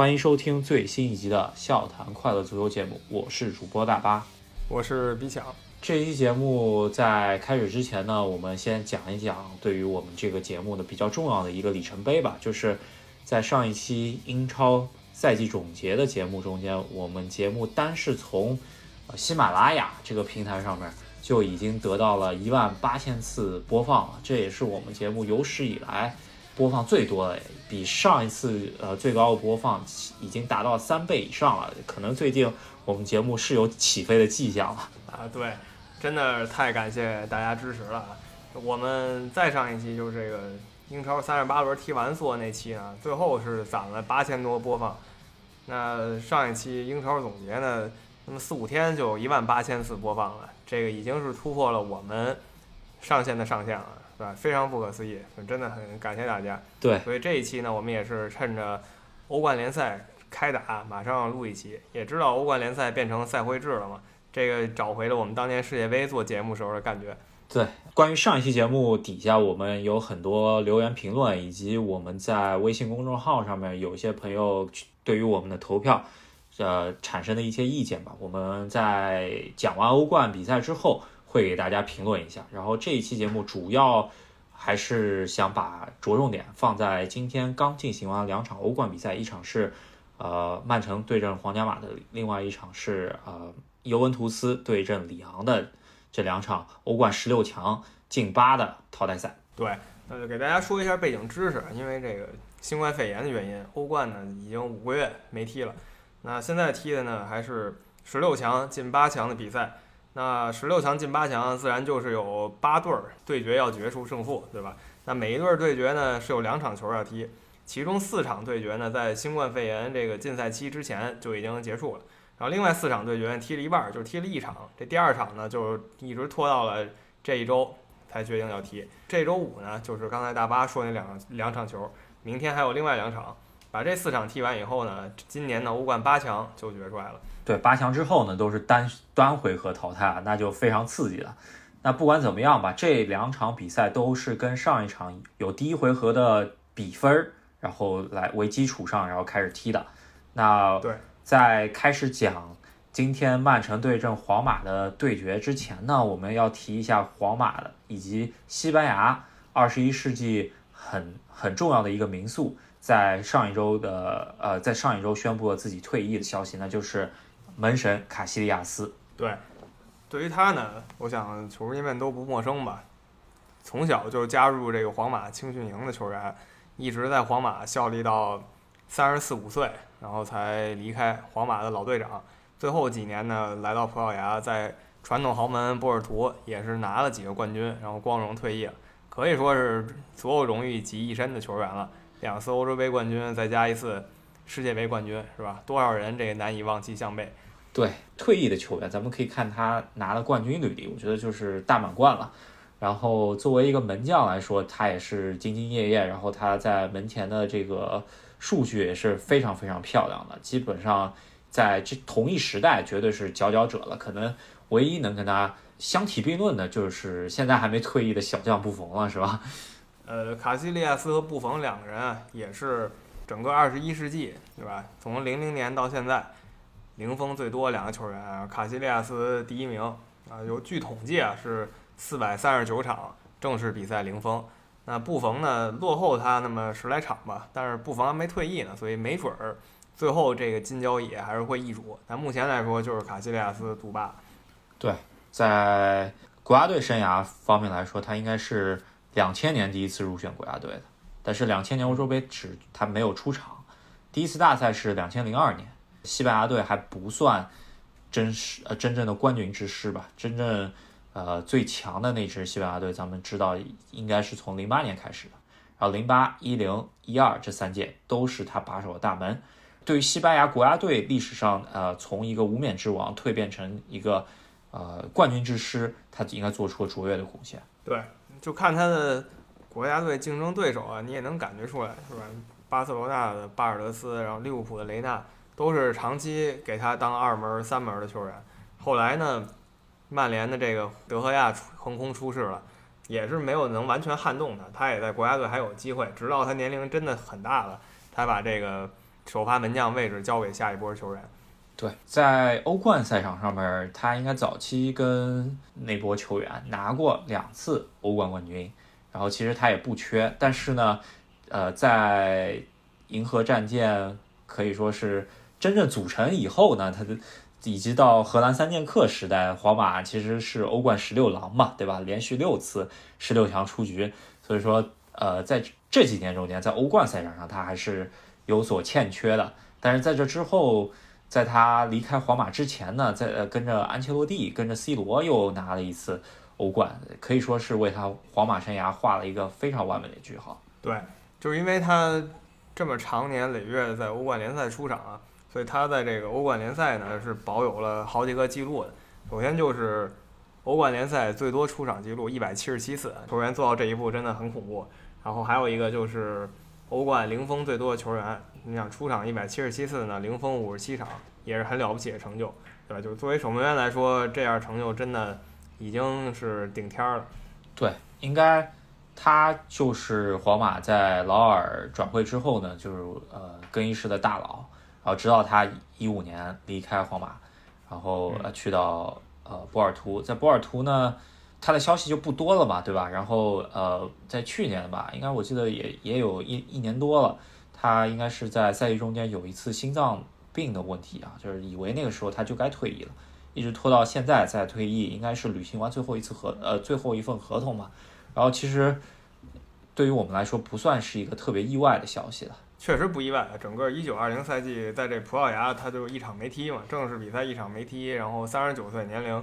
欢迎收听最新一集的《笑谈快乐足球》节目，我是主播大巴，我是比强。这期节目在开始之前呢，我们先讲一讲对于我们这个节目的比较重要的一个里程碑吧，就是在上一期英超赛季总结的节目中间，我们节目单是从喜马拉雅这个平台上面就已经得到了一万八千次播放了，这也是我们节目有史以来。播放最多的，比上一次呃最高的播放已经达到三倍以上了。可能最近我们节目是有起飞的迹象了啊！对，真的太感谢大家支持了。我们再上一期就是这个英超三十八轮踢完做那期呢，最后是攒了八千多播放。那上一期英超总结呢，那么四五天就一万八千次播放了，这个已经是突破了我们上限的上限了。对，非常不可思议，真的很感谢大家。对，所以这一期呢，我们也是趁着欧冠联赛开打，马上录一期。也知道欧冠联赛变成赛会制了嘛，这个找回了我们当年世界杯做节目时候的感觉。对，关于上一期节目底下，我们有很多留言评论，以及我们在微信公众号上面有一些朋友对于我们的投票，呃，产生的一些意见吧。我们在讲完欧冠比赛之后。会给大家评论一下，然后这一期节目主要还是想把着重点放在今天刚进行完两场欧冠比赛，一场是呃曼城对阵皇家马德里，另外一场是呃尤文图斯对阵里昂的这两场欧冠十六强进八的淘汰赛。对，那就给大家说一下背景知识，因为这个新冠肺炎的原因，欧冠呢已经五个月没踢了，那现在踢的呢还是十六强进八强的比赛。那十六强进八强，自然就是有八对儿对决要决出胜负，对吧？那每一对儿对决呢是有两场球要踢，其中四场对决呢在新冠肺炎这个禁赛期之前就已经结束了，然后另外四场对决踢了一半，就踢了一场，这第二场呢就一直拖到了这一周才决定要踢。这周五呢就是刚才大巴说那两两场球，明天还有另外两场，把这四场踢完以后呢，今年的欧冠八强就决出来了。对八强之后呢，都是单单回合淘汰啊，那就非常刺激了。那不管怎么样吧，这两场比赛都是跟上一场有第一回合的比分，然后来为基础上，然后开始踢的。那对，在开始讲今天曼城对阵皇马的对决之前呢，我们要提一下皇马的以及西班牙二十一世纪很很重要的一个民宿，在上一周的呃，在上一周宣布了自己退役的消息，那就是。门神卡西利亚斯，对，对于他呢，我想球迷们都不陌生吧。从小就加入这个皇马青训营的球员，一直在皇马效力到三十四五岁，然后才离开皇马的老队长。最后几年呢，来到葡萄牙，在传统豪门波尔图也是拿了几个冠军，然后光荣退役了，可以说是所有荣誉集一身的球员了。两次欧洲杯冠军，再加一次世界杯冠军，是吧？多少人这个难以望其项背。对退役的球员，咱们可以看他拿了冠军履历，我觉得就是大满贯了。然后作为一个门将来说，他也是兢兢业业，然后他在门前的这个数据也是非常非常漂亮的。基本上在这同一时代，绝对是佼佼者了。可能唯一能跟他相提并论的，就是现在还没退役的小将布冯了，是吧？呃，卡西利亚斯和布冯两个人啊，也是整个二十一世纪，对吧？从零零年到现在。零封最多两个球员啊，卡西利亚斯第一名啊，有据统计啊是四百三十九场正式比赛零封。那布冯呢落后他那么十来场吧，但是布冯还没退役呢，所以没准儿最后这个金交椅还是会易主。但目前来说就是卡西利亚斯独霸。对，在国家队生涯方面来说，他应该是两千年第一次入选国家队的，但是两千年欧洲杯只他没有出场，第一次大赛是两千零二年。西班牙队还不算真实呃真正的冠军之师吧？真正呃最强的那支西班牙队，咱们知道应该是从零八年开始的，然后零八、一零、一二这三届都是他把守的大门。对于西班牙国家队历史上呃从一个无冕之王蜕变成一个呃冠军之师，他应该做出了卓越的贡献。对，就看他的国家队竞争对手啊，你也能感觉出来，是吧？巴塞罗那的巴尔德斯，然后利物浦的雷纳。都是长期给他当二门、三门的球员。后来呢，曼联的这个德赫亚横空出世了，也是没有能完全撼动他。他也在国家队还有机会，直到他年龄真的很大了，才把这个首发门将位置交给下一波球员。对，在欧冠赛场上面，他应该早期跟那波球员拿过两次欧冠冠军，然后其实他也不缺，但是呢，呃，在银河战舰可以说是真正组成以后呢，他的以及到荷兰三剑客时代，皇马其实是欧冠十六郎嘛，对吧？连续六次十六强出局，所以说，呃，在这几年中间，在欧冠赛场上他还是有所欠缺的，但是在这之后。在他离开皇马之前呢，在呃跟着安切洛蒂、跟着 C 罗又拿了一次欧冠，可以说是为他皇马生涯画了一个非常完美的句号。对，就是因为他这么长年累月在欧冠联赛出场啊，所以他在这个欧冠联赛呢是保有了好几个记录的。首先就是欧冠联赛最多出场记录一百七十七次，球员做到这一步真的很恐怖。然后还有一个就是欧冠零封最多的球员。你想出场一百七十七次呢，零封五十七场，也是很了不起的成就，对吧？就是作为守门员来说，这样成就真的已经是顶天了。对，应该他就是皇马在劳尔转会之后呢，就是呃更衣室的大佬，然后直到他一五年离开皇马，然后呃去到呃波尔图，在波尔图呢，他的消息就不多了嘛，对吧？然后呃在去年吧，应该我记得也也有一一年多了。他应该是在赛季中间有一次心脏病的问题啊，就是以为那个时候他就该退役了，一直拖到现在再退役，应该是履行完最后一次合呃最后一份合同嘛。然后其实对于我们来说不算是一个特别意外的消息了，确实不意外。整个一九二零赛季在这葡萄牙他就一场没踢嘛，正式比赛一场没踢，然后三十九岁年龄，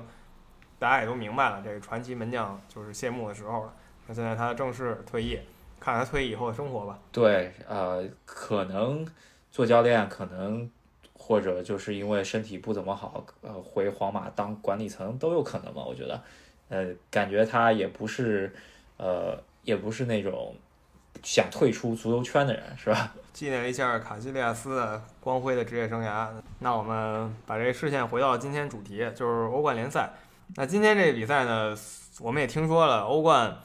大家也都明白了，这个传奇门将就是谢幕的时候了。那现在他正式退役。看他退役以后的生活吧。对，呃，可能做教练，可能或者就是因为身体不怎么好，呃，回皇马当管理层都有可能吧。我觉得，呃，感觉他也不是，呃，也不是那种想退出足球圈的人，是吧？纪念一下卡西利亚斯的光辉的职业生涯。那我们把这个视线回到今天主题，就是欧冠联赛。那今天这个比赛呢，我们也听说了欧冠。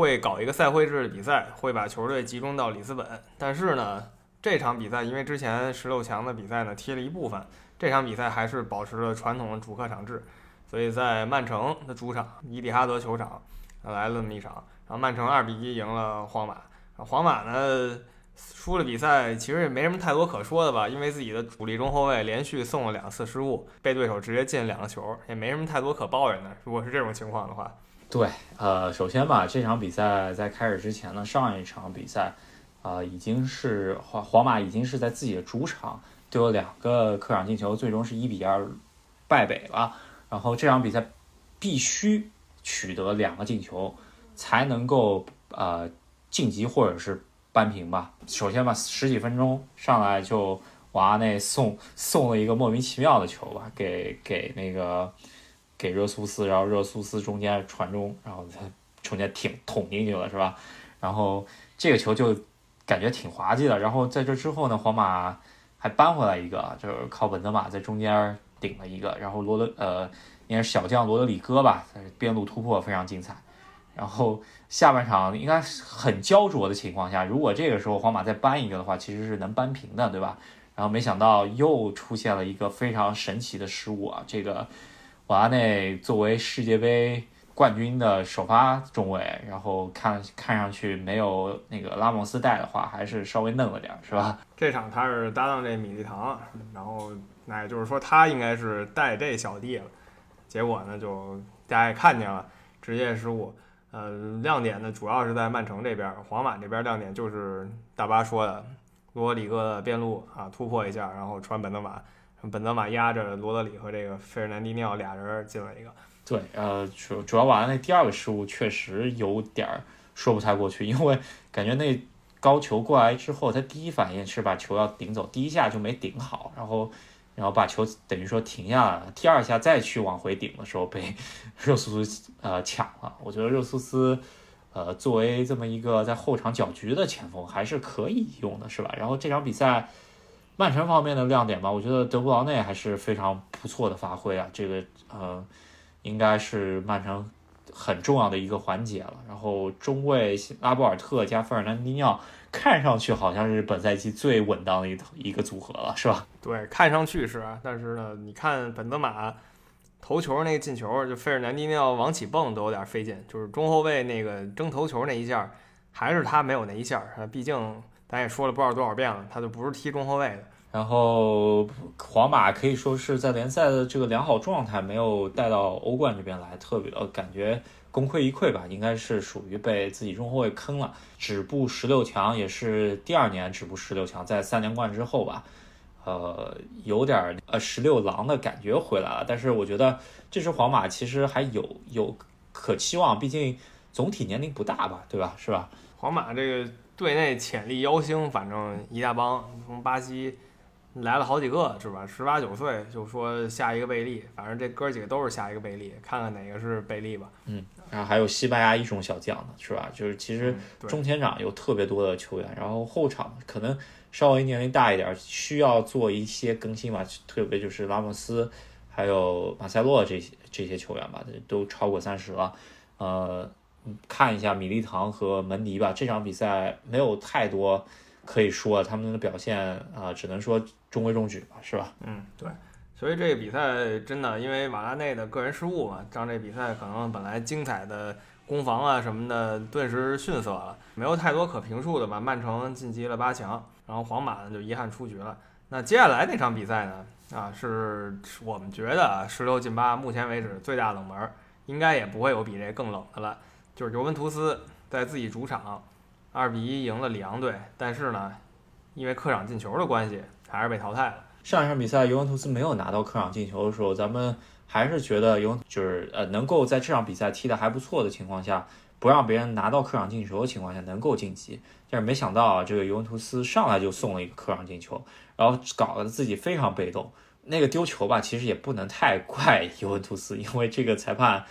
会搞一个赛会制的比赛，会把球队集中到里斯本。但是呢，这场比赛因为之前十六强的比赛呢踢了一部分，这场比赛还是保持了传统的主客场制，所以在曼城的主场伊蒂哈德球场来了这么一场，然后曼城二比一赢了皇马。皇马呢输了比赛，其实也没什么太多可说的吧，因为自己的主力中后卫连续送了两次失误，被对手直接进两个球，也没什么太多可抱怨的。如果是这种情况的话。对，呃，首先吧，这场比赛在开始之前呢，上一场比赛，啊，已经是皇皇马已经是在自己的主场丢了两个客场进球，最终是一比二败北了。然后这场比赛必须取得两个进球才能够呃晋级或者是扳平吧。首先吧，十几分钟上来就瓦内送送了一个莫名其妙的球吧，给给那个。给热苏斯，然后热苏斯中间传中，然后他中间挺捅进去了，是吧？然后这个球就感觉挺滑稽的。然后在这之后呢，皇马还扳回来一个，就是靠本泽马在中间顶了一个，然后罗德呃应该是小将罗德里戈吧，边路突破非常精彩。然后下半场应该很焦灼的情况下，如果这个时候皇马再扳一个的话，其实是能扳平的，对吧？然后没想到又出现了一个非常神奇的失误啊，这个。瓦内作为世界杯冠军的首发中卫，然后看看上去没有那个拉莫斯带的话，还是稍微嫩了点，是吧？这场他是搭档这米利唐，然后那也就是说他应该是带这小弟了。结果呢，就大家也看见了，职业失误。呃，亮点呢主要是在曼城这边，皇马这边亮点就是大巴说的罗里戈的边路啊突破一下，然后传本泽马。本泽马压着罗德里和这个费尔南迪尼奥俩人进了一个。对，呃，主主要瓦那第二个失误确实有点说不太过去，因为感觉那高球过来之后，他第一反应是把球要顶走，第一下就没顶好，然后然后把球等于说停下来了，第二下再去往回顶的时候被 热苏斯呃抢了。我觉得热苏斯呃作为这么一个在后场搅局的前锋还是可以用的，是吧？然后这场比赛。曼城方面的亮点吧，我觉得德布劳内还是非常不错的发挥啊。这个呃，应该是曼城很重要的一个环节了。然后中卫拉波尔特加费尔南迪尼奥，看上去好像是本赛季最稳当的一一个组合了，是吧？对，看上去是，但是呢，你看本泽马头球那个进球，就费尔南迪尼奥往起蹦都有点费劲，就是中后卫那个争头球那一下，还是他没有那一下啊，毕竟咱也说了不知道多少遍了，他就不是踢中后卫的。然后皇马可以说是在联赛的这个良好状态没有带到欧冠这边来，特别呃感觉功亏一篑吧，应该是属于被自己中后卫坑了。止步十六强也是第二年止步十六强，在三连冠之后吧，呃有点呃十六郎的感觉回来了。但是我觉得这支皇马其实还有有可期望，毕竟总体年龄不大吧，对吧？是吧？皇马这个队内潜力妖星，反正一大帮，从巴西。来了好几个是吧？十八九岁就说下一个贝利，反正这哥几个都是下一个贝利，看看哪个是贝利吧。嗯，然后还有西班牙一种小将呢，是吧？就是其实中前场有特别多的球员，然后后场可能稍微年龄大一点，需要做一些更新吧。特别就是拉莫斯，还有马塞洛这些这些球员吧，都超过三十了。呃，看一下米利唐和门迪吧，这场比赛没有太多。可以说他们的表现啊，只能说中规中矩吧，是吧？嗯，对。所以这个比赛真的，因为瓦拉内的个人失误嘛，让这比赛可能本来精彩的攻防啊什么的，顿时逊色了，没有太多可评述的吧。曼城晋级了八强，然后皇马呢就遗憾出局了。那接下来那场比赛呢，啊，是我们觉得十六进八，目前为止最大冷门，应该也不会有比这更冷的了，就是尤文图斯在自己主场。二比一赢了里昂队，但是呢，因为客场进球的关系，还是被淘汰了。上一场比赛尤文图斯没有拿到客场进球的时候，咱们还是觉得尤就是呃能够在这场比赛踢得还不错的情况下，不让别人拿到客场进球的情况下能够晋级。但是没想到啊，这个尤文图斯上来就送了一个客场进球，然后搞得自己非常被动。那个丢球吧，其实也不能太怪 尤文图斯，因为这个裁判。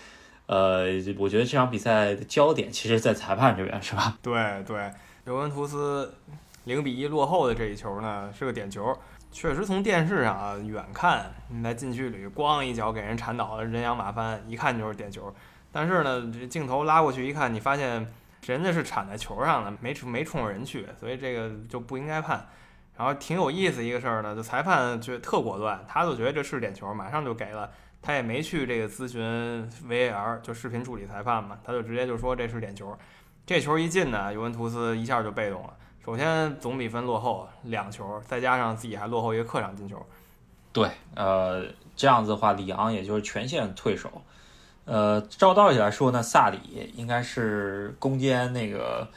呃，我觉得这场比赛的焦点其实，在裁判这边，是吧？对 对，尤文图斯零比一落后的这一球呢，是个点球。确实，从电视上啊远看，你在禁区里咣一脚给人铲倒了，人仰马翻，一看就是点球。但是呢，这镜头拉过去一看，你发现人家是铲在球上的，没没冲人去，所以这个就不应该判。然后挺有意思一个事儿呢，就裁判觉得特果断，他就觉得这是点球，马上就给了。他也没去这个咨询 VAR，就视频助理裁判嘛，他就直接就说这是点球。这球一进呢，尤文图斯一下就被动了。首先总比分落后两球，再加上自己还落后一个客场进球。对，呃，这样子的话，里昂也就是全线退守。呃，照道理来说呢，萨里应该是攻坚那个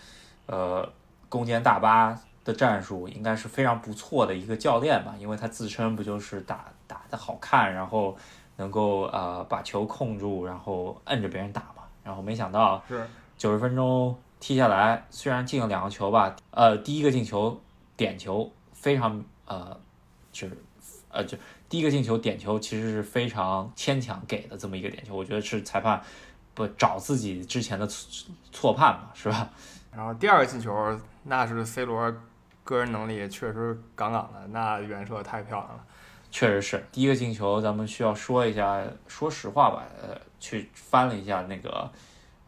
呃攻坚大巴的战术，应该是非常不错的一个教练吧，因为他自称不就是打打的好看，然后。能够呃把球控住，然后摁着别人打嘛，然后没想到是九十分钟踢下来，虽然进了两个球吧，呃，第一个进球点球非常呃，就是呃就第一个进球点球其实是非常牵强给的这么一个点球，我觉得是裁判不找自己之前的错错判嘛，是吧？然后第二个进球那是 C 罗个人能力确实杠杠的，那远射太漂亮了。确实是第一个进球，咱们需要说一下。说实话吧，呃，去翻了一下那个，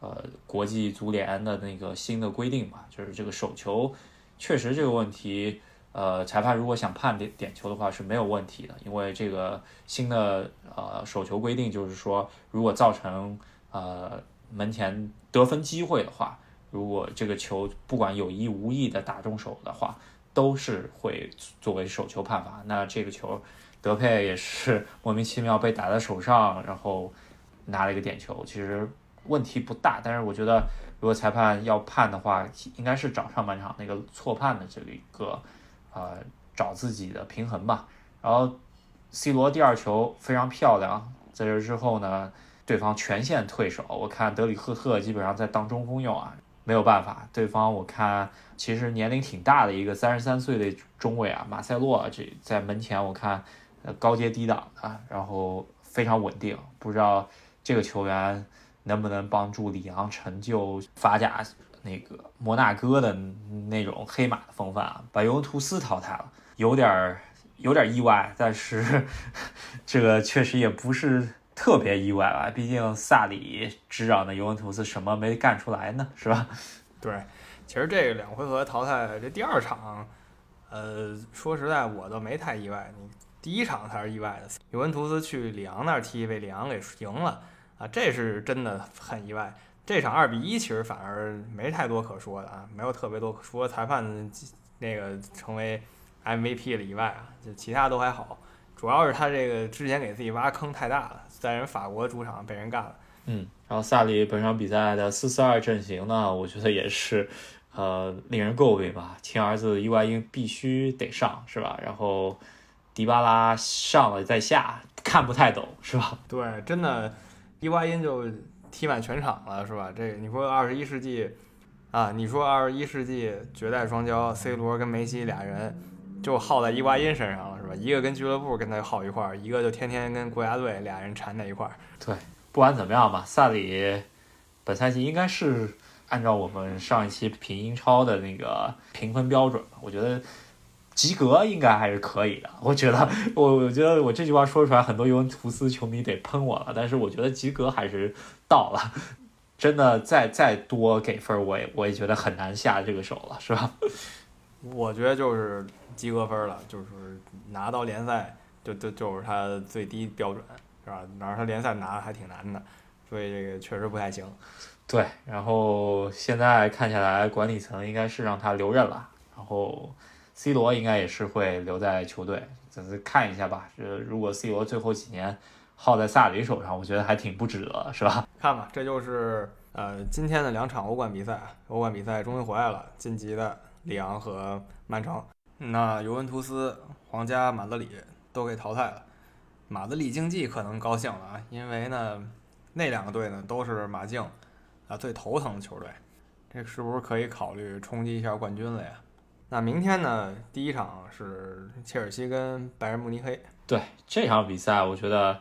呃，国际足联的那个新的规定吧，就是这个手球，确实这个问题，呃，裁判如果想判点点球的话是没有问题的，因为这个新的呃手球规定就是说，如果造成呃门前得分机会的话，如果这个球不管有意无意的打中手的话，都是会作为手球判罚。那这个球。德佩也是 莫名其妙被打在手上，然后拿了一个点球，其实问题不大。但是我觉得，如果裁判要判的话，应该是找上半场那个错判的这个一个，呃，找自己的平衡吧。然后 C 罗第二球非常漂亮，在这之后呢，对方全线退守。我看德里赫特基本上在当中锋用啊，没有办法。对方我看其实年龄挺大的一个三十三岁的中卫啊，马塞洛这在门前我看。高阶低档的，然后非常稳定，不知道这个球员能不能帮助里昂成就法甲那个摩纳哥的那种黑马的风范啊，把尤文图斯淘汰了，有点儿有点意外，但是 这个确实也不是特别意外吧，毕竟萨里执掌的尤文图斯什么没干出来呢，是吧？对，其实这个两回合淘汰这第二场，呃，说实在我都没太意外，你第一场才是意外的，尤文图斯去里昂那儿踢，被里昂给赢了啊，这是真的很意外。这场二比一其实反而没太多可说的啊，没有特别多，除了裁判那个成为 MVP 了以外啊，就其他都还好。主要是他这个之前给自己挖坑太大了，在人法国主场被人干了。嗯，然后萨里本场比赛的四四二阵型呢，我觉得也是，呃，令人诟病吧。亲儿子伊瓜因必须得上，是吧？然后迪巴拉上了再下，看不太懂，是吧？对，真的，伊瓜因就踢满全场了，是吧？这你说二十一世纪啊，你说二十一世纪绝代双骄，C 罗跟梅西俩人就耗在伊瓜因身上了是吧。一个跟俱乐部跟他耗一块儿，一个就天天跟国家队俩人缠在一块儿。对，不管怎么样吧，萨里本赛季应该是按照我们上一期评英超的那个评分标准吧，我觉得及格应该还是可以的。我觉得，我我觉得我这句话说出来，很多尤文图斯球迷得喷我了，但是我觉得及格还是到了。真的，再再多给分，我也我也觉得很难下这个手了，是吧？我觉得就是及格分了，就是拿到联赛就就就是他最低标准，是吧？然后他联赛拿的还挺难的，所以这个确实不太行。对，然后现在看起来，管理层应该是让他留任了，然后 C 罗应该也是会留在球队，咱们看一下吧。这，如果 C 罗最后几年耗在萨里手上，我觉得还挺不值得，是吧？看吧，这就是呃今天的两场欧冠比赛，欧冠比赛终于回来了，晋级的。里昂和曼城，那尤文图斯、皇家马德里都给淘汰了。马德里竞技可能高兴了啊，因为呢，那两个队呢都是马竞啊最头疼的球队，这是不是可以考虑冲击一下冠军了呀？那明天呢，第一场是切尔西跟拜仁慕尼黑。对这场比赛，我觉得，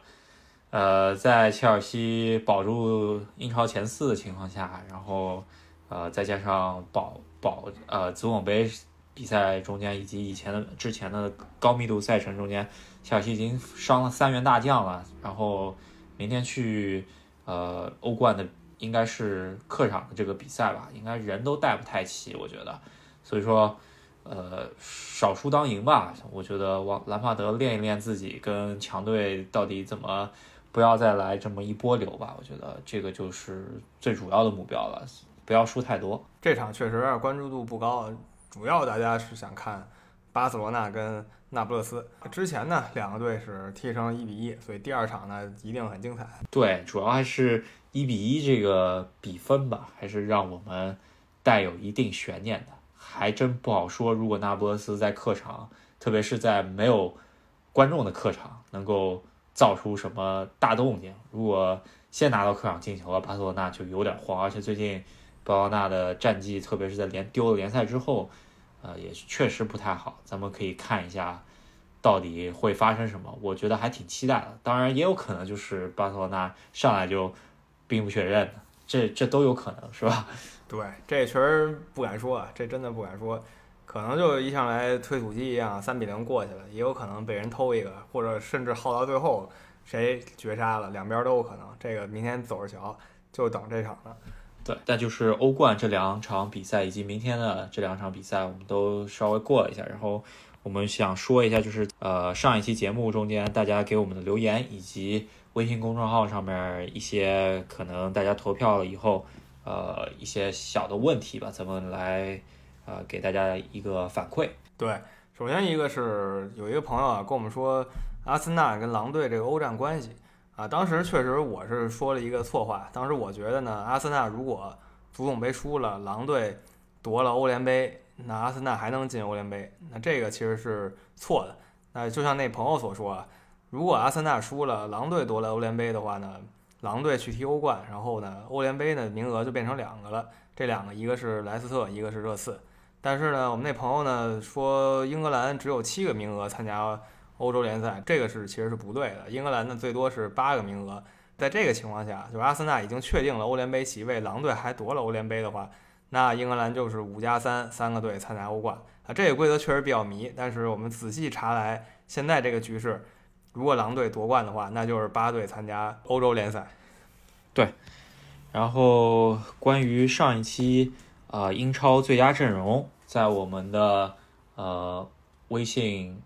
呃，在切尔西保住英超前四的情况下，然后呃再加上保。保呃，足总杯比赛中间以及以前的之前的高密度赛程中间，切尔西已经伤了三员大将了。然后明天去呃欧冠的应该是客场的这个比赛吧，应该人都带不太齐，我觉得。所以说呃少输当赢吧，我觉得王兰帕德练一练自己跟强队到底怎么不要再来这么一波流吧，我觉得这个就是最主要的目标了。不要输太多。这场确实关注度不高，主要大家是想看巴塞罗那跟那不勒斯。之前呢，两个队是踢成一比一，所以第二场呢一定很精彩。对，主要还是一比一这个比分吧，还是让我们带有一定悬念的。还真不好说，如果那不勒斯在客场，特别是在没有观众的客场，能够造出什么大动静。如果先拿到客场进球了，巴塞罗那就有点慌，而且最近。巴奥纳的战绩，特别是在连丢了联赛之后，呃，也确实不太好。咱们可以看一下，到底会发生什么。我觉得还挺期待的。当然，也有可能就是巴塞罗那上来就兵不血刃，这这都有可能，是吧？对，这确实不敢说啊，这真的不敢说。可能就一上来推土机一样，三比零过去了，也有可能被人偷一个，或者甚至耗到最后谁绝杀了，两边都有可能。这个明天走着瞧，就等这场了。对，但就是欧冠这两场比赛以及明天的这两场比赛，我们都稍微过了一下。然后我们想说一下，就是呃上一期节目中间大家给我们的留言，以及微信公众号上面一些可能大家投票了以后，呃一些小的问题吧，咱们来呃给大家一个反馈。对，首先一个是有一个朋友啊跟我们说，阿森纳跟狼队这个欧战关系。啊，当时确实我是说了一个错话。当时我觉得呢，阿森纳如果足总杯输了，狼队夺了欧联杯，那阿森纳还能进欧联杯。那这个其实是错的。那就像那朋友所说啊，如果阿森纳输了，狼队夺了欧联杯的话呢，狼队去踢欧冠，然后呢，欧联杯的名额就变成两个了。这两个一个是莱斯特，一个是热刺。但是呢，我们那朋友呢说，英格兰只有七个名额参加。欧洲联赛这个是其实是不对的，英格兰呢最多是八个名额，在这个情况下，就是阿森纳已经确定了欧联杯席位，狼队还夺了欧联杯的话，那英格兰就是五加三三个队参加欧冠啊。这个规则确实比较迷，但是我们仔细查来，现在这个局势，如果狼队夺冠的话，那就是八队参加欧洲联赛。对然后关于上一期啊、呃英超最佳阵容，在我们的呃微信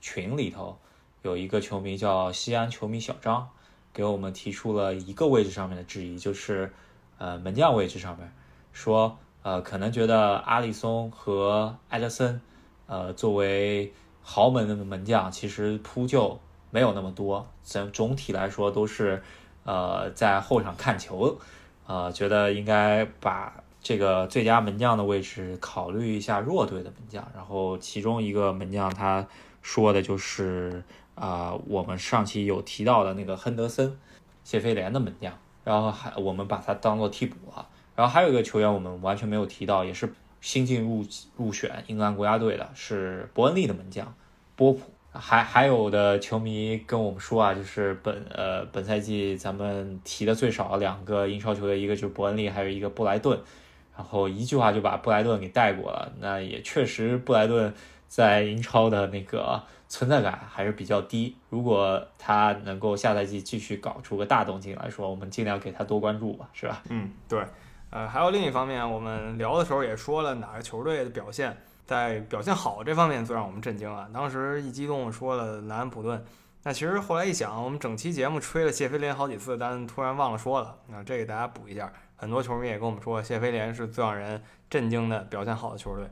群里头有一个球迷叫西安球迷小张，给我们提出了一个位置上面的质疑，就是呃门将位置上面说呃可能觉得阿里松和埃德森呃作为豪门的门将，其实扑救没有那么多，总总体来说都是呃在后场看球。呃，觉得应该把这个最佳门将的位置考虑一下弱队的门将。然后其中一个门将他说的就是啊、我们上期有提到的那个亨德森，谢菲联的门将。然后还我们把他当做替补了。然后还有一个球员我们完全没有提到，也是新进入入选英格兰国家队的，是伯恩利的门将波普。还还有的球迷跟我们说啊，就是本呃本赛季咱们提的最少两个英超球队，一个就是伯恩利，还有一个布莱顿，然后一句话就把布莱顿给带过了。那也确实，布莱顿在英超的那个存在感还是比较低。如果他能够下赛季继续搞出个大动静来说，我们尽量给他多关注吧，是吧？嗯，对。呃，还有另一方面，我们聊的时候也说了哪个球队的表现在表现好这方面最让我们震惊啊。当时一激动说了南安普顿，那其实后来一想，我们整期节目吹了谢菲联好几次，但突然忘了说了。那这给大家补一下，很多球迷也跟我们说，谢菲联是最让人震惊的表现好的球队。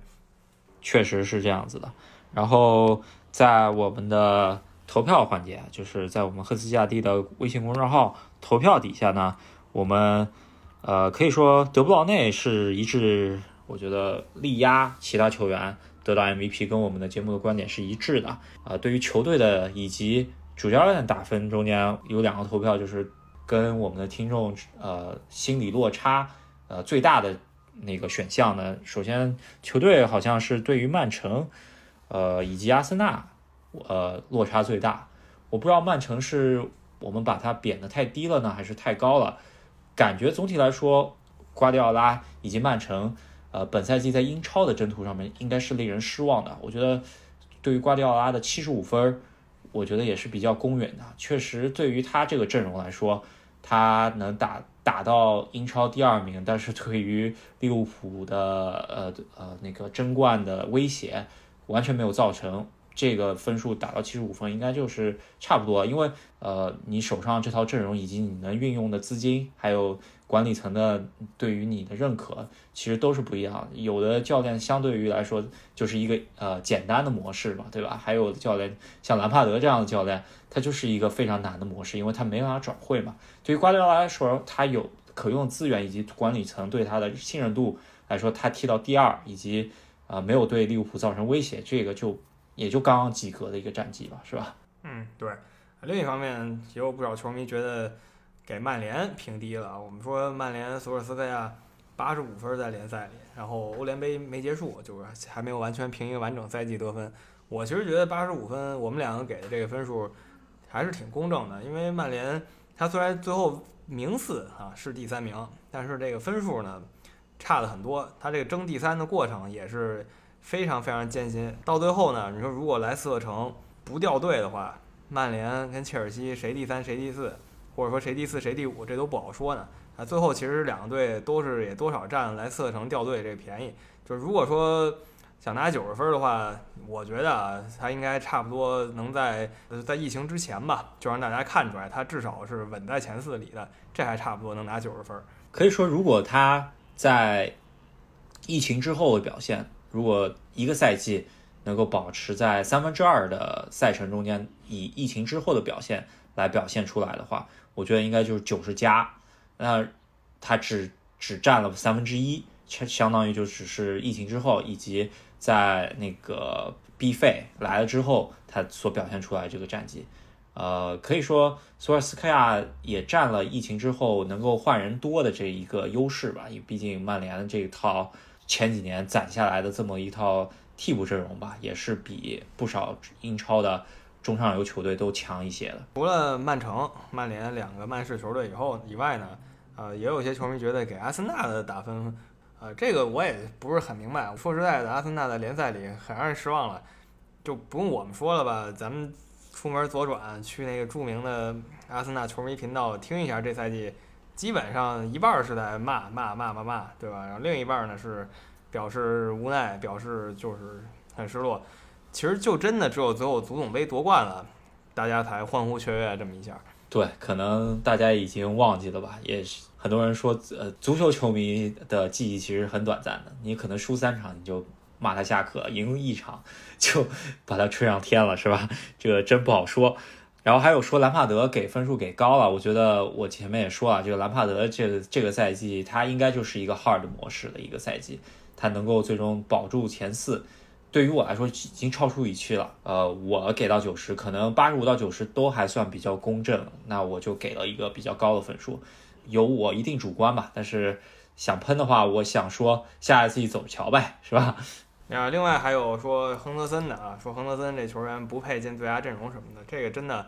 确实是这样子的。然后在我们的投票环节，就是在我们赫斯基亚蒂的微信公众号投票底下呢，我们呃可以说德布劳内是一致，我觉得力压其他球员得到 MVP，跟我们的节目的观点是一致的。啊、对于球队的以及主教练打分中间有两个投票，就是跟我们的听众呃心理落差呃最大的那个选项呢，首先球队好像是对于曼城，呃以及阿森纳，呃落差最大。我不知道曼城是我们把它贬得太低了呢，还是太高了？感觉总体来说，瓜迪奥拉以及曼城，呃本赛季在英超的征途上面应该是令人失望的。我觉得对于瓜迪奥拉的七十五分，我觉得也是比较公允的。确实，对于他这个阵容来说，他能打打到英超第二名，但是对于利物浦的呃呃那个争冠的威胁完全没有造成。这个分数打到七十五分，应该就是差不多，因为呃，你手上这套阵容以及你能运用的资金，还有管理层的对于你的认可，其实都是不一样。有的教练相对于来说就是一个呃简单的模式嘛，对吧？还有的教练像兰帕德这样的教练，他就是一个非常难的模式，因为他没办法转会嘛。对于瓜迪奥拉来说，他有可用资源以及管理层对他的信任度来说，他踢到第二，以及呃没有对利物浦造成威胁，这个就也就刚刚及格的一个战绩吧，是吧？嗯，对。另一方面，也有不少球迷觉得给曼联评低了。我们说曼联索尔斯克亚八十五分在联赛里，然后欧联杯没结束，就是还没有完全评一个完整赛季得分。我其实觉得八十五分，我们两个给的这个分数还是挺公正的，因为曼联他虽然最后名次啊是第三名，但是这个分数呢差的很多，他这个争第三的过程也是非常非常艰辛。到最后呢，你说如果莱斯特城不掉队的话，曼联跟切尔西谁第三谁第四，或者说谁第四谁第五，这都不好说呢。啊，最后其实两个队都是也多少占莱斯特城掉队这个便宜。就是如果说想拿九十分的话，我觉得啊，他应该差不多能在在疫情之前吧，就让大家看出来他至少是稳在前四里的，这还差不多能拿九十分。可以说，如果他在疫情之后的表现，如果一个赛季能够保持在三分之二的赛程中间，以疫情之后的表现来表现出来的话，我觉得应该就是九十加。那他只只占了三分之一，相当于就只是疫情之后以及在那个 B 费来了之后，他所表现出来这个战绩。呃，可以说索尔斯克亚也占了疫情之后能够换人多的这一个优势吧，因为毕竟曼联的这一套前几年攒下来的这么一套替补阵容吧，也是比不少英超的中上游球队都强一些的。除了曼城、曼联两个曼市球队以后以外呢，呃，也有些球迷觉得给阿森纳的打分，呃，这个我也不是很明白。说实在的，阿森纳在联赛里很让人失望了，就不用我们说了吧，咱们出门左转去那个著名的阿森纳球迷频道听一下，这赛季基本上一半是在骂骂骂骂骂，对吧？然后另一半呢是表示无奈，表示就是很失落。其实就真的只有最后足总杯夺冠了，大家才欢呼雀跃这么一下。对，可能大家已经忘记了吧？也是很多人说，呃，足球球迷的记忆其实很短暂的。你可能输三场你就骂他下课，赢一场就把他吹上天了，是吧？这个真不好说。然后还有说兰帕德给分数给高了，我觉得我前面也说了，这个兰帕德这个这个赛季他应该就是一个 hard 模式的一个赛季，他能够最终保住前四。对于我来说已经超出预期了，呃，我给到九十，可能八十五到九十都还算比较公正，那我就给了一个比较高的分数，有我一定主观吧，但是想喷的话，我想说下一次走着瞧呗，是吧？啊，另外还有说亨德森的啊，说亨德森这球员不配进最佳阵容什么的，这个真的，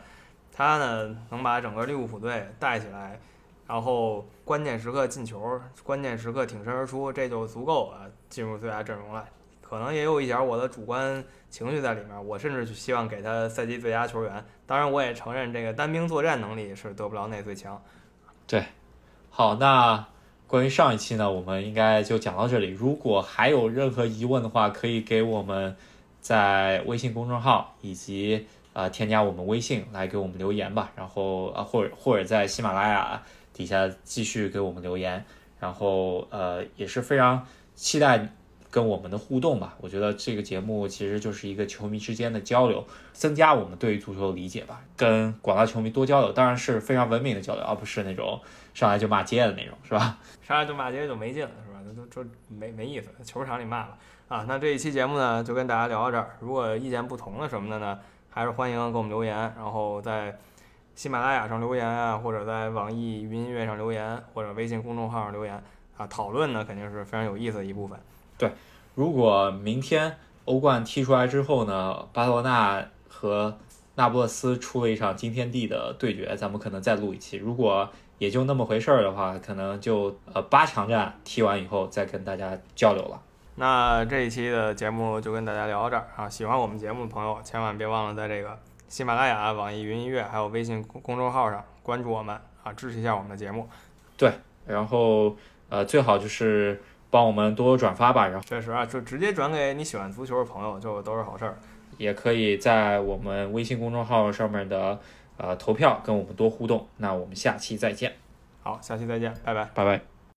他呢能把整个利物浦队带起来，然后关键时刻进球，关键时刻挺身而出，这就足够啊进入最佳阵容了。可能也有一点我的主观情绪在里面，我甚至希望给他赛季最佳球员。当然，我也承认这个单兵作战能力是得不着那最强。对，好，那关于上一期呢，我们应该就讲到这里。如果还有任何疑问的话，可以给我们在微信公众号以及呃添加我们微信来给我们留言吧。然后啊，或者或者在喜马拉雅底下继续给我们留言。然后呃，也是非常期待。跟我们的互动吧，我觉得这个节目其实就是一个球迷之间的交流，增加我们对于足球的理解吧。跟广大球迷多交流，当然是非常文明的交流，而不是那种上来就骂街的那种，是吧？上来就骂街就没劲了，是吧？那都就没没意思，球场里骂吧。啊，那这一期节目呢，就跟大家聊到这儿。如果意见不同的什么的呢，还是欢迎给我们留言，然后在喜马拉雅上留言啊，或者在网易云音乐上留言，或者微信公众号上留言啊，讨论呢肯定是非常有意思的一部分。对，如果明天欧冠踢出来之后呢，巴塞罗那和那不勒斯出了一场惊天地的对决，咱们可能再录一期。如果也就那么回事儿的话，可能就呃八强战踢完以后再跟大家交流了。那这一期的节目就跟大家聊到这儿啊！喜欢我们节目的朋友，千万别忘了在这个喜马拉雅、网易云音乐还有微信公公众号上关注我们啊，支持一下我们的节目。对，然后呃最好就是。帮我们多多转发吧，然后确实啊，就直接转给你喜欢足球的朋友，就都是好事儿。也可以在我们微信公众号上面的呃投票跟我们多互动。那我们下期再见。好，下期再见，拜拜，拜拜。